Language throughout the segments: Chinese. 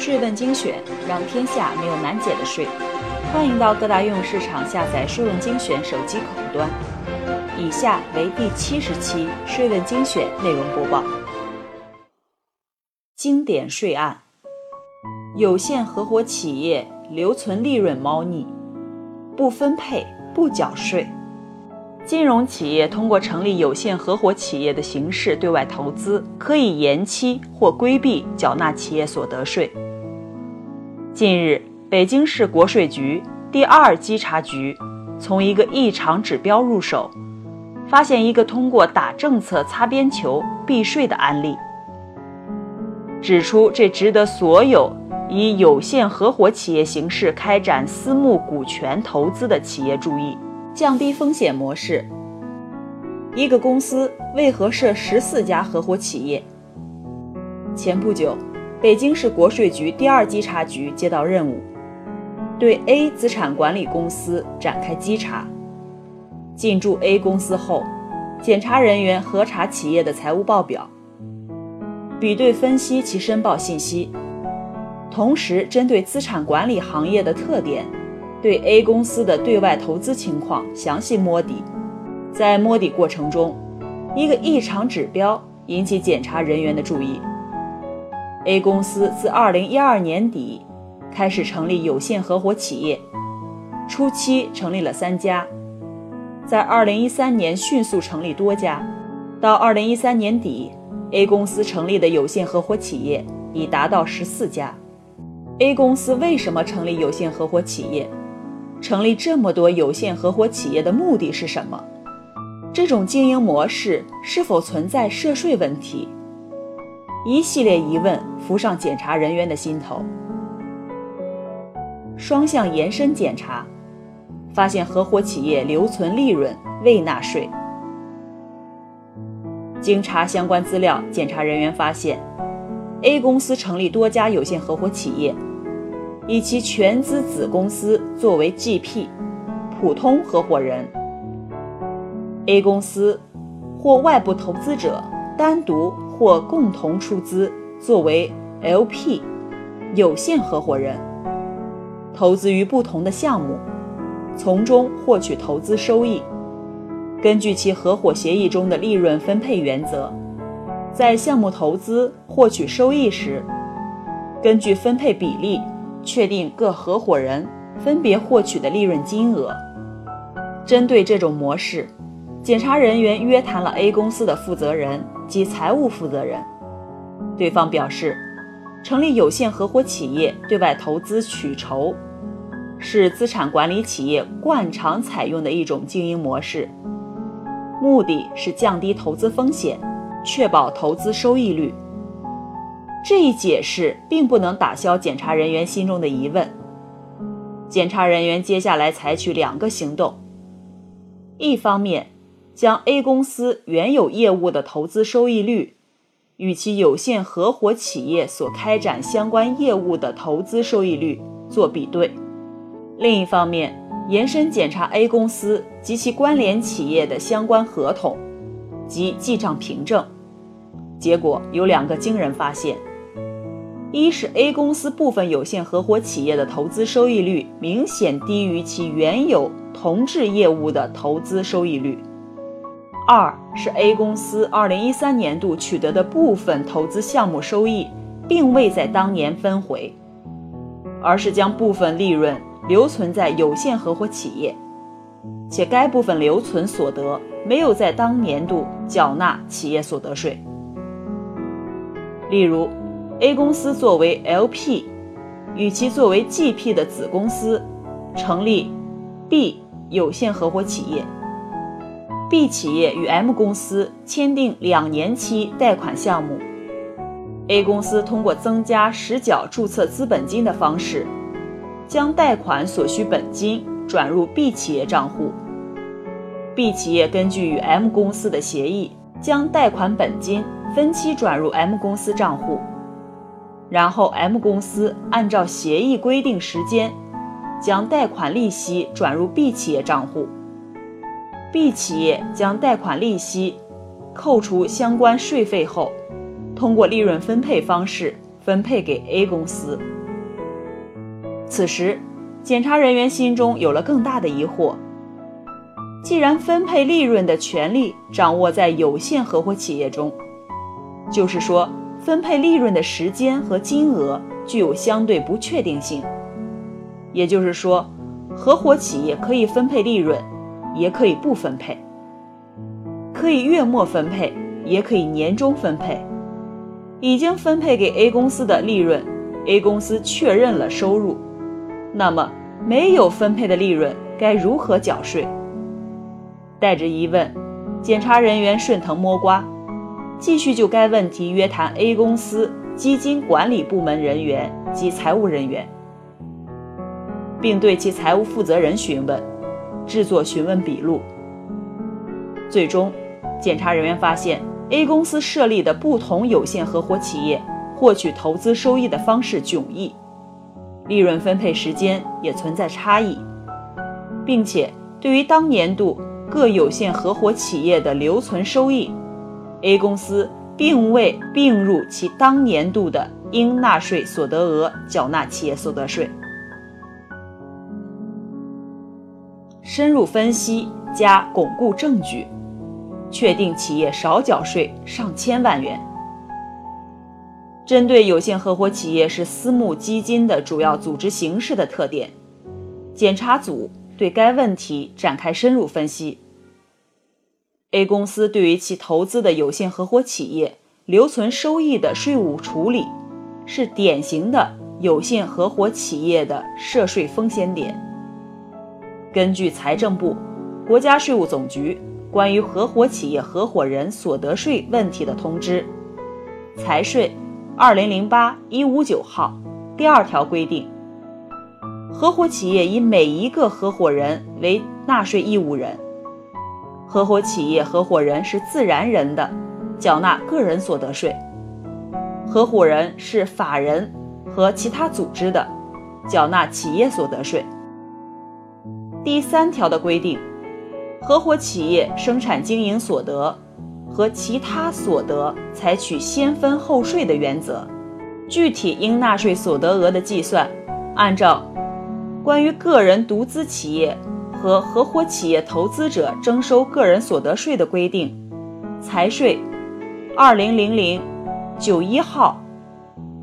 税问精选，让天下没有难解的税。欢迎到各大应用市场下载“税问精选”手机客户端。以下为第七十期税问精选内容播报。经典税案：有限合伙企业留存利润猫腻，不分配不缴税。金融企业通过成立有限合伙企业的形式对外投资，可以延期或规避缴纳企业所得税。近日，北京市国税局第二稽查局从一个异常指标入手，发现一个通过打政策擦边球避税的案例，指出这值得所有以有限合伙企业形式开展私募股权投资的企业注意。降低风险模式。一个公司为何设十四家合伙企业？前不久，北京市国税局第二稽查局接到任务，对 A 资产管理公司展开稽查。进驻 A 公司后，检查人员核查企业的财务报表，比对分析其申报信息，同时针对资产管理行业的特点。对 A 公司的对外投资情况详细摸底，在摸底过程中，一个异常指标引起检查人员的注意。A 公司自2012年底开始成立有限合伙企业，初期成立了三家，在2013年迅速成立多家，到2013年底，A 公司成立的有限合伙企业已达到十四家。A 公司为什么成立有限合伙企业？成立这么多有限合伙企业的目的是什么？这种经营模式是否存在涉税问题？一系列疑问浮上检查人员的心头。双向延伸检查，发现合伙企业留存利润未纳税。经查相关资料，检查人员发现，A 公司成立多家有限合伙企业。以其全资子公司作为 GP，普通合伙人。A 公司或外部投资者单独或共同出资作为 LP，有限合伙人，投资于不同的项目，从中获取投资收益。根据其合伙协议中的利润分配原则，在项目投资获取收益时，根据分配比例。确定各合伙人分别获取的利润金额。针对这种模式，检查人员约谈了 A 公司的负责人及财务负责人。对方表示，成立有限合伙企业对外投资取酬，是资产管理企业惯常采用的一种经营模式，目的是降低投资风险，确保投资收益率。这一解释并不能打消检查人员心中的疑问。检查人员接下来采取两个行动：一方面，将 A 公司原有业务的投资收益率与其有限合伙企业所开展相关业务的投资收益率做比对；另一方面，延伸检查 A 公司及其关联企业的相关合同及记账凭证。结果有两个惊人发现。一是 A 公司部分有限合伙企业的投资收益率明显低于其原有同质业务的投资收益率；二是 A 公司2013年度取得的部分投资项目收益，并未在当年分回，而是将部分利润留存在有限合伙企业，且该部分留存所得没有在当年度缴纳企业所得税。例如。A 公司作为 LP，与其作为 GP 的子公司成立 B 有限合伙企业。B 企业与 M 公司签订两年期贷款项目。A 公司通过增加实缴注册资本金的方式，将贷款所需本金转入 B 企业账户。B 企业根据与 M 公司的协议，将贷款本金分期转入 M 公司账户。然后，M 公司按照协议规定时间，将贷款利息转入 B 企业账户。B 企业将贷款利息扣除相关税费后，通过利润分配方式分配给 A 公司。此时，检查人员心中有了更大的疑惑：既然分配利润的权利掌握在有限合伙企业中，就是说，分配利润的时间和金额具有相对不确定性。也就是说，合伙企业可以分配利润，也可以不分配；可以月末分配，也可以年终分配。已经分配给 A 公司的利润，A 公司确认了收入，那么没有分配的利润该如何缴税？带着疑问，检查人员顺藤摸瓜，继续就该问题约谈 A 公司基金管理部门人员及财务人员。并对其财务负责人询问，制作询问笔录。最终，检查人员发现 A 公司设立的不同有限合伙企业获取投资收益的方式迥异，利润分配时间也存在差异，并且对于当年度各有限合伙企业的留存收益，A 公司并未并入其当年度的应纳税所得额缴纳企业所得税。深入分析加巩固证据，确定企业少缴税上千万元。针对有限合伙企业是私募基金的主要组织形式的特点，检查组对该问题展开深入分析。A 公司对于其投资的有限合伙企业留存收益的税务处理，是典型的有限合伙企业的涉税风险点。根据财政部、国家税务总局关于合伙企业合伙人所得税问题的通知（财税二零零八一五九号）第二条规定，合伙企业以每一个合伙人为纳税义务人。合伙企业合伙人是自然人的，缴纳个人所得税；合伙人是法人和其他组织的，缴纳企业所得税。第三条的规定，合伙企业生产经营所得和其他所得采取先分后税的原则，具体应纳税所得额的计算，按照《关于个人独资企业和合伙企业投资者征收个人所得税的规定》（财税二零零零九一号）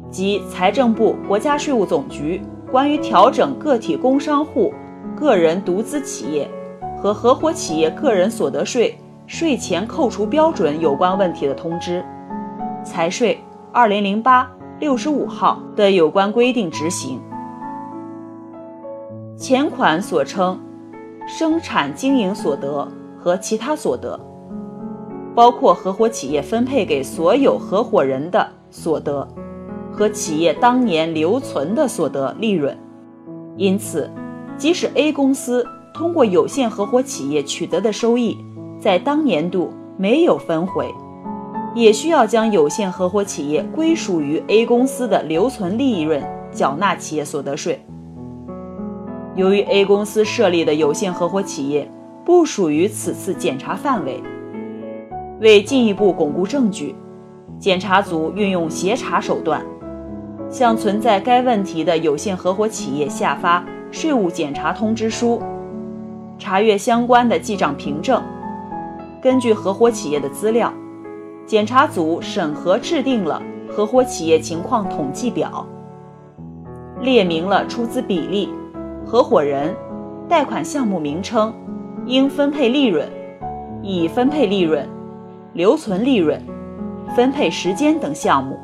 及财政部、国家税务总局关于调整个体工商户。个人独资企业和合伙企业个人所得税税前扣除标准有关问题的通知（财税二零零八六十五号）的有关规定执行。前款所称生产经营所得和其他所得，包括合伙企业分配给所有合伙人的所得和企业当年留存的所得利润，因此。即使 A 公司通过有限合伙企业取得的收益，在当年度没有分回，也需要将有限合伙企业归属于 A 公司的留存利润缴纳企业所得税。由于 A 公司设立的有限合伙企业不属于此次检查范围，为进一步巩固证据，检查组运用协查手段，向存在该问题的有限合伙企业下发。税务检查通知书，查阅相关的记账凭证。根据合伙企业的资料，检查组审核制定了合伙企业情况统计表，列明了出资比例、合伙人、贷款项目名称、应分配利润、已分配利润、留存利润、分配时间等项目，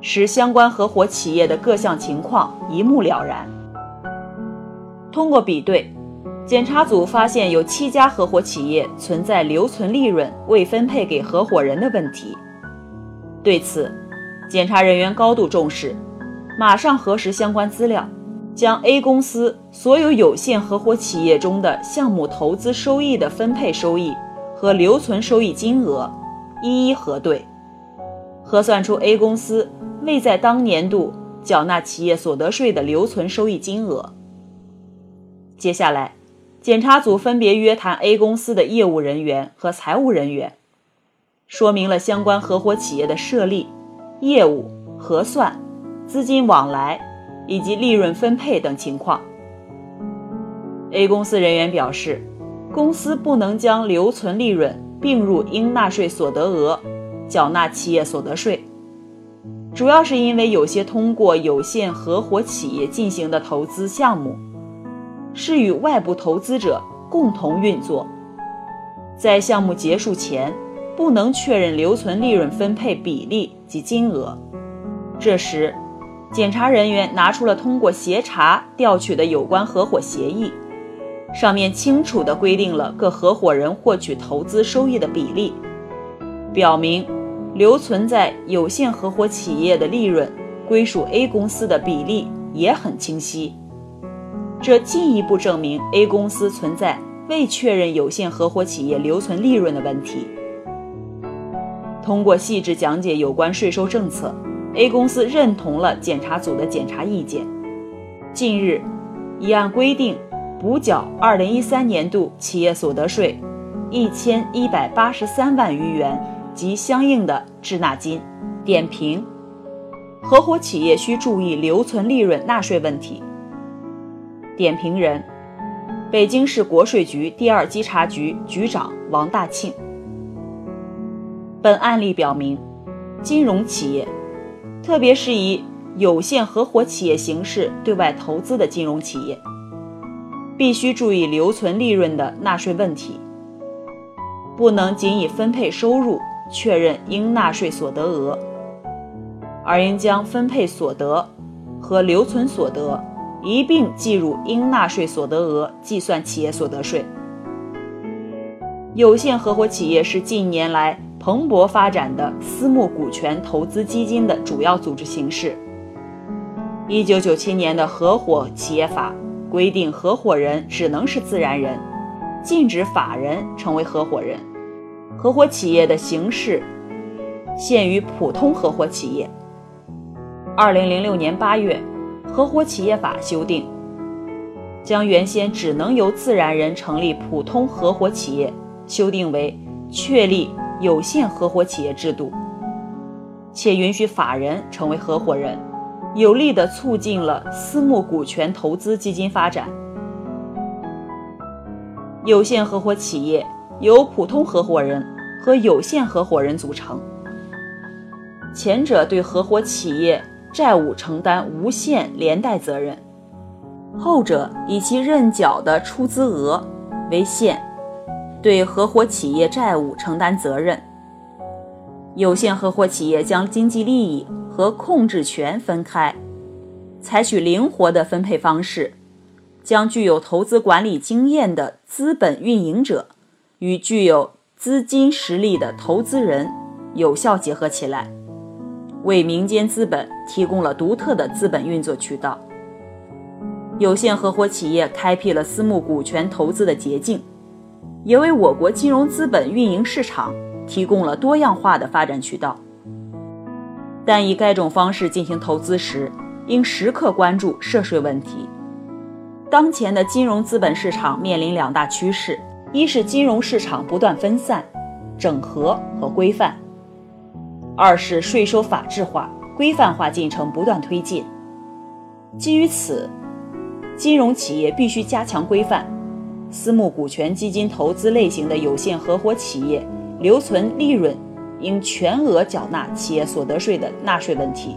使相关合伙企业的各项情况一目了然。通过比对，检查组发现有七家合伙企业存在留存利润未分配给合伙人的问题。对此，检查人员高度重视，马上核实相关资料，将 A 公司所有有限合伙企业中的项目投资收益的分配收益和留存收益金额一一核对，核算出 A 公司未在当年度缴纳企业所得税的留存收益金额。接下来，检查组分别约谈 A 公司的业务人员和财务人员，说明了相关合伙企业的设立、业务、核算、资金往来以及利润分配等情况。A 公司人员表示，公司不能将留存利润并入应纳税所得额，缴纳企业所得税，主要是因为有些通过有限合伙企业进行的投资项目，是与外部投资者共同运作，在项目结束前不能确认留存利润分配比例及金额。这时，检查人员拿出了通过协查调取的有关合伙协议。上面清楚地规定了各合伙人获取投资收益的比例，表明留存在有限合伙企业的利润归属 A 公司的比例也很清晰。这进一步证明 A 公司存在未确认有限合伙企业留存利润的问题。通过细致讲解有关税收政策，A 公司认同了检查组的检查意见。近日，已按规定。补缴二零一三年度企业所得税一千一百八十三万余元及相应的滞纳金。点评：合伙企业需注意留存利润纳税问题。点评人：北京市国税局第二稽查局局长王大庆。本案例表明，金融企业，特别是以有限合伙企业形式对外投资的金融企业。必须注意留存利润的纳税问题，不能仅以分配收入确认应纳税所得额，而应将分配所得和留存所得一并计入应纳税所得额计算企业所得税。有限合伙企业是近年来蓬勃发展的私募股权投资基金的主要组织形式。一九九七年的《合伙企业法》。规定合伙人只能是自然人，禁止法人成为合伙人。合伙企业的形式限于普通合伙企业。二零零六年八月，《合伙企业法》修订，将原先只能由自然人成立普通合伙企业修订为确立有限合伙企业制度，且允许法人成为合伙人。有力地促进了私募股权投资基金发展。有限合伙企业由普通合伙人和有限合伙人组成，前者对合伙企业债务承担无限连带责任，后者以其认缴的出资额为限，对合伙企业债务承担责任。有限合伙企业将经济利益。和控制权分开，采取灵活的分配方式，将具有投资管理经验的资本运营者与具有资金实力的投资人有效结合起来，为民间资本提供了独特的资本运作渠道。有限合伙企业开辟了私募股权投资的捷径，也为我国金融资本运营市场提供了多样化的发展渠道。但以该种方式进行投资时，应时刻关注涉税问题。当前的金融资本市场面临两大趋势：一是金融市场不断分散、整合和规范；二是税收法治化、规范化进程不断推进。基于此，金融企业必须加强规范，私募股权基金投资类型的有限合伙企业留存利润。应全额缴纳企业所得税的纳税问题，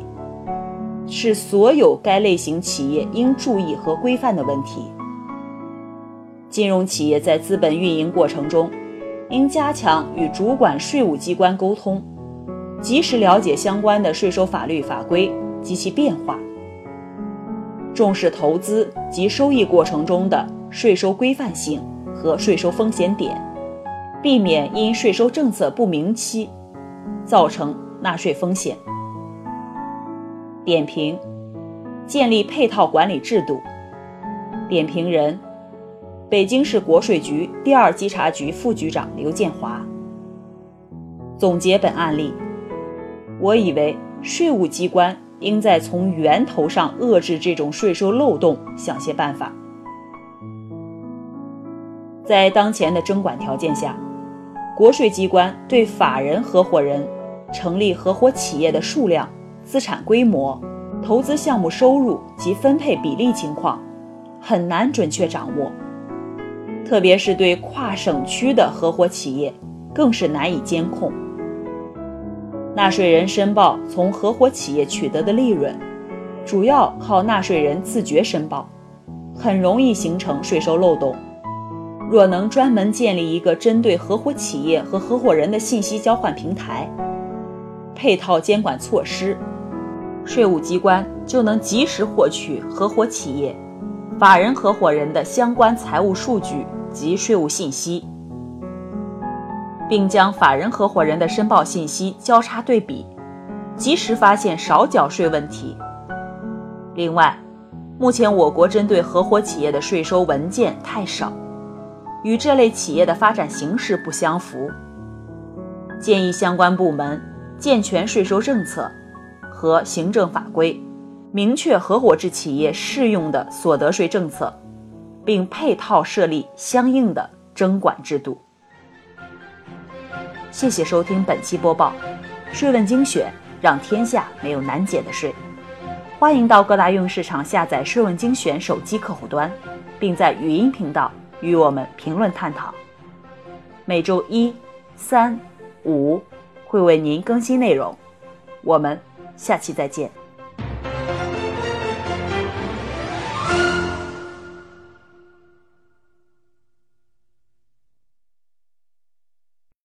是所有该类型企业应注意和规范的问题。金融企业在资本运营过程中，应加强与主管税务机关沟通，及时了解相关的税收法律法规及其变化，重视投资及收益过程中的税收规范性和税收风险点，避免因税收政策不明期。造成纳税风险。点评：建立配套管理制度。点评人：北京市国税局第二稽查局副局长刘建华。总结本案例，我以为税务机关应在从源头上遏制这种税收漏洞想些办法。在当前的征管条件下，国税机关对法人合伙人。成立合伙企业的数量、资产规模、投资项目收入及分配比例情况，很难准确掌握。特别是对跨省区的合伙企业，更是难以监控。纳税人申报从合伙企业取得的利润，主要靠纳税人自觉申报，很容易形成税收漏洞。若能专门建立一个针对合伙企业和合伙人的信息交换平台，配套监管措施，税务机关就能及时获取合伙企业、法人合伙人的相关财务数据及税务信息，并将法人合伙人的申报信息交叉对比，及时发现少缴税问题。另外，目前我国针对合伙企业的税收文件太少。与这类企业的发展形势不相符，建议相关部门健全税收政策和行政法规，明确合伙制企业适用的所得税政策，并配套设立相应的征管制度。谢谢收听本期播报，税问精选，让天下没有难解的税。欢迎到各大应用市场下载税问精选手机客户端，并在语音频道。与我们评论探讨，每周一、三、五会为您更新内容，我们下期再见。